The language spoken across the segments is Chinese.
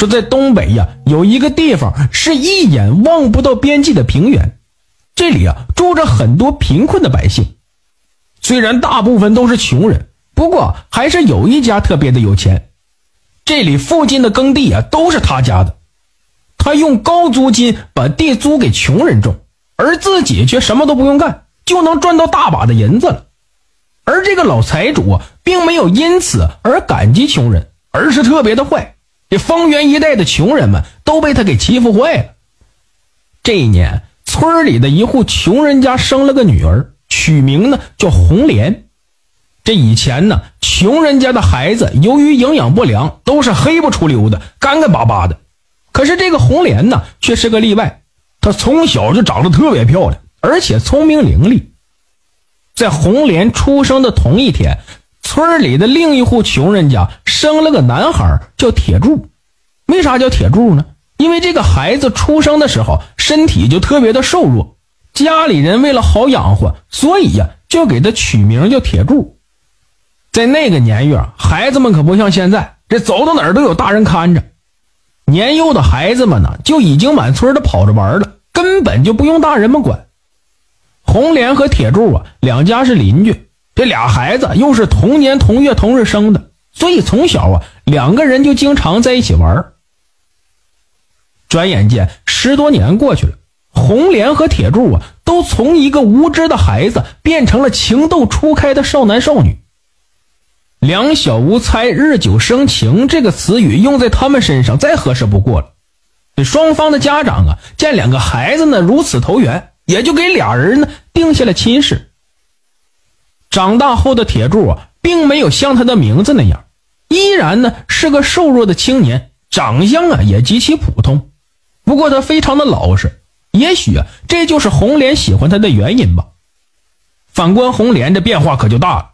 说在东北呀，有一个地方是一眼望不到边际的平原，这里啊住着很多贫困的百姓，虽然大部分都是穷人，不过还是有一家特别的有钱。这里附近的耕地啊都是他家的，他用高租金把地租给穷人种，而自己却什么都不用干，就能赚到大把的银子了。而这个老财主啊，并没有因此而感激穷人，而是特别的坏。这方圆一带的穷人们都被他给欺负坏了。这一年，村里的一户穷人家生了个女儿，取名呢叫红莲。这以前呢，穷人家的孩子由于营养不良，都是黑不出溜的、干干巴巴的。可是这个红莲呢，却是个例外。她从小就长得特别漂亮，而且聪明伶俐。在红莲出生的同一天。村里的另一户穷人家生了个男孩，叫铁柱。为啥叫铁柱呢？因为这个孩子出生的时候身体就特别的瘦弱，家里人为了好养活，所以呀就给他取名叫铁柱。在那个年月，孩子们可不像现在，这走到哪儿都有大人看着。年幼的孩子们呢，就已经满村的跑着玩了，根本就不用大人们管。红莲和铁柱啊，两家是邻居。这俩孩子又是同年同月同日生的，所以从小啊，两个人就经常在一起玩。转眼间十多年过去了，红莲和铁柱啊，都从一个无知的孩子变成了情窦初开的少男少女。两小无猜，日久生情，这个词语用在他们身上再合适不过了。这双方的家长啊，见两个孩子呢如此投缘，也就给俩人呢定下了亲事。长大后的铁柱啊，并没有像他的名字那样，依然呢是个瘦弱的青年，长相啊也极其普通。不过他非常的老实，也许啊这就是红莲喜欢他的原因吧。反观红莲，这变化可就大了，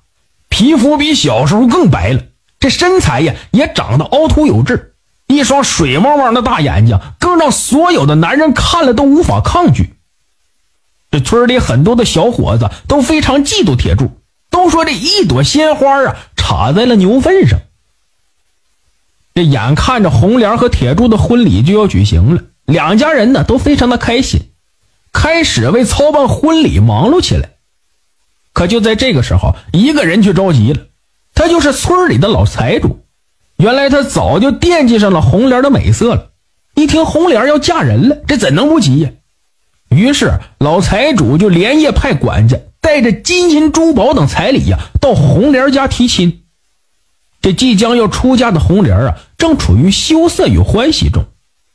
皮肤比小时候更白了，这身材呀也长得凹凸有致，一双水汪汪的大眼睛，更让所有的男人看了都无法抗拒。这村里很多的小伙子都非常嫉妒铁柱。都说这一朵鲜花啊，插在了牛粪上。这眼看着红莲和铁柱的婚礼就要举行了，两家人呢都非常的开心，开始为操办婚礼忙碌起来。可就在这个时候，一个人却着急了，他就是村里的老财主。原来他早就惦记上了红莲的美色了，一听红莲要嫁人了，这怎能不急呀？于是老财主就连夜派管家。带着金银珠宝等彩礼呀，到红莲家提亲。这即将要出嫁的红莲啊，正处于羞涩与欢喜中。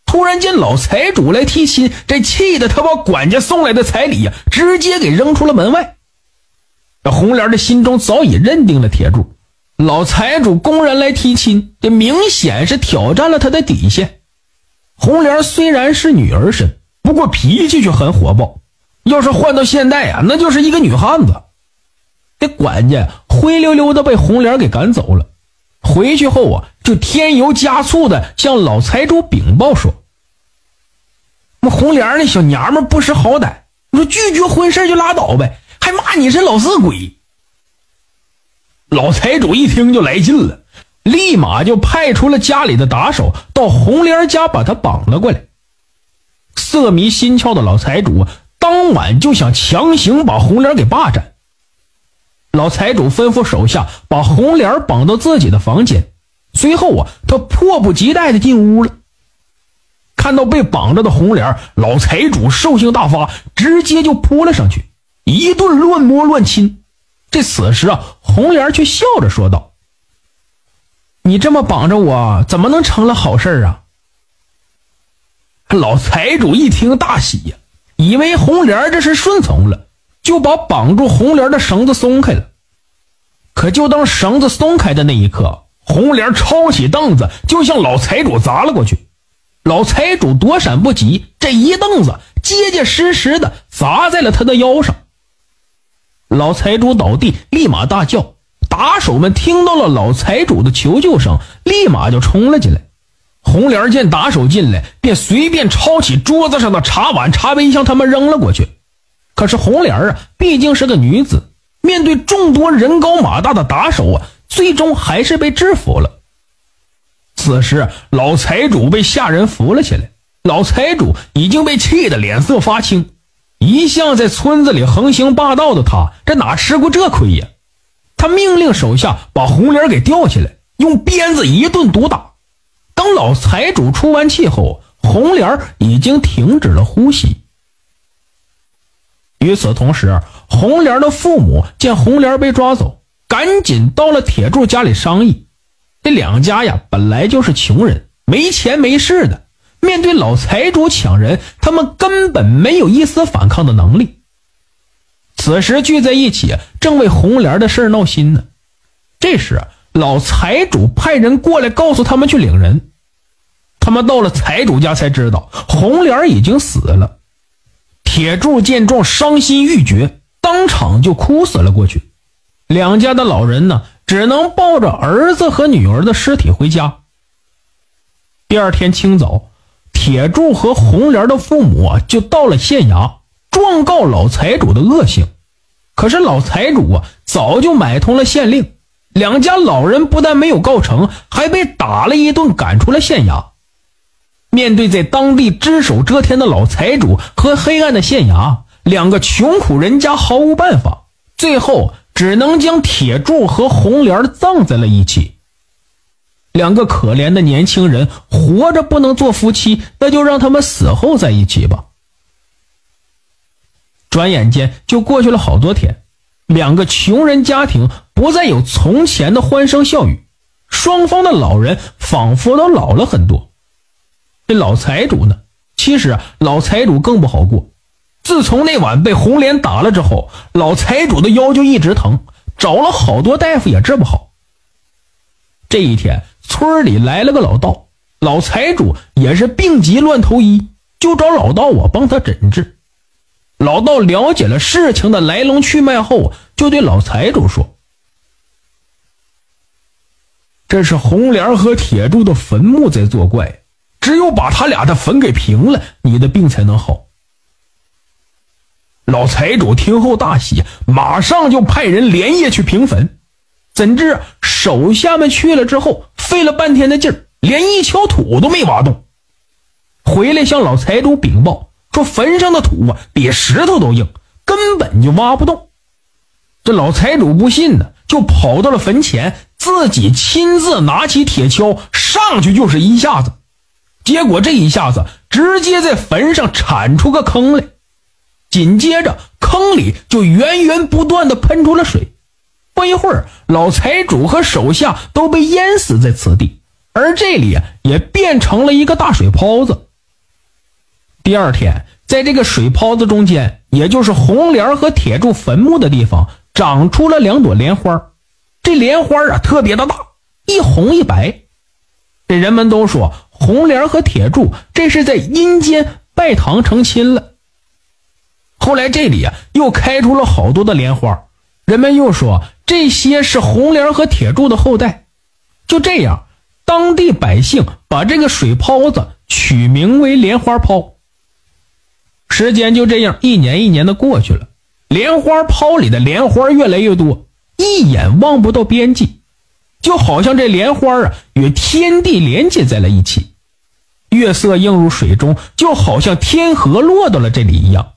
突然间，老财主来提亲，这气得他把管家送来的彩礼呀，直接给扔出了门外。这红莲的心中早已认定了铁柱，老财主公然来提亲，这明显是挑战了他的底线。红莲虽然是女儿身，不过脾气却很火爆。要是换到现代啊，那就是一个女汉子。这管家灰溜溜的被红莲给赶走了。回去后啊，就添油加醋的向老财主禀报说：“那红莲那小娘们不识好歹，你说拒绝婚事就拉倒呗，还骂你是老色鬼。”老财主一听就来劲了，立马就派出了家里的打手到红莲家把她绑了过来。色迷心窍的老财主。当晚就想强行把红莲给霸占。老财主吩咐手下把红莲绑到自己的房间，随后啊，他迫不及待的进屋了。看到被绑着的红莲，老财主兽性大发，直接就扑了上去，一顿乱摸乱亲。这此时啊，红莲却笑着说道：“你这么绑着我，怎么能成了好事啊？”老财主一听大喜呀。以为红莲这是顺从了，就把绑住红莲的绳子松开了。可就当绳子松开的那一刻，红莲抄起凳子就向老财主砸了过去。老财主躲闪不及，这一凳子结结实实的砸在了他的腰上。老财主倒地，立马大叫。打手们听到了老财主的求救声，立马就冲了进来。红莲见打手进来，便随便抄起桌子上的茶碗、茶杯向他们扔了过去。可是红莲啊，毕竟是个女子，面对众多人高马大的打手啊，最终还是被制服了。此时，老财主被下人扶了起来。老财主已经被气得脸色发青。一向在村子里横行霸道的他，这哪吃过这亏呀？他命令手下把红莲给吊起来，用鞭子一顿毒打。当老财主出完气后，红莲已经停止了呼吸。与此同时，红莲的父母见红莲被抓走，赶紧到了铁柱家里商议。这两家呀，本来就是穷人，没钱没势的。面对老财主抢人，他们根本没有一丝反抗的能力。此时聚在一起，正为红莲的事闹心呢。这时，老财主派人过来告诉他们去领人。他们到了财主家，才知道红莲已经死了。铁柱见状，伤心欲绝，当场就哭死了过去。两家的老人呢，只能抱着儿子和女儿的尸体回家。第二天清早。铁柱和红莲的父母，就到了县衙状告老财主的恶行。可是老财主啊，早就买通了县令，两家老人不但没有告成，还被打了一顿，赶出了县衙。面对在当地只手遮天的老财主和黑暗的县衙，两个穷苦人家毫无办法，最后只能将铁柱和红莲葬在了一起。两个可怜的年轻人活着不能做夫妻，那就让他们死后在一起吧。转眼间就过去了好多天，两个穷人家庭不再有从前的欢声笑语，双方的老人仿佛都老了很多。老财主呢，其实老财主更不好过。自从那晚被红莲打了之后，老财主的腰就一直疼，找了好多大夫也治不好。这一天。村里来了个老道，老财主也是病急乱投医，就找老道我帮他诊治。老道了解了事情的来龙去脉后，就对老财主说：“这是红莲和铁柱的坟墓在作怪，只有把他俩的坟给平了，你的病才能好。”老财主听后大喜，马上就派人连夜去平坟。怎知手下们去了之后，费了半天的劲儿，连一锹土都没挖动。回来向老财主禀报说，坟上的土啊比石头都硬，根本就挖不动。这老财主不信呢，就跑到了坟前，自己亲自拿起铁锹上去就是一下子。结果这一下子直接在坟上铲出个坑来，紧接着坑里就源源不断的喷出了水。不一会儿，老财主和手下都被淹死在此地，而这里也变成了一个大水泡子。第二天，在这个水泡子中间，也就是红莲和铁柱坟墓的地方，长出了两朵莲花。这莲花啊，特别的大，一红一白。这人们都说，红莲和铁柱这是在阴间拜堂成亲了。后来这里啊，又开出了好多的莲花，人们又说。这些是红莲和铁柱的后代，就这样，当地百姓把这个水泡子取名为莲花泡。时间就这样一年一年的过去了，莲花泡里的莲花越来越多，一眼望不到边际，就好像这莲花啊与天地连接在了一起，月色映入水中，就好像天河落到了这里一样。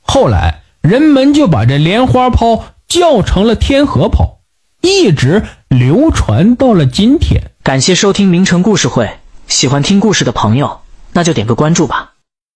后来人们就把这莲花泡。叫成了天河泡，一直流传到了今天。感谢收听名城故事会，喜欢听故事的朋友，那就点个关注吧。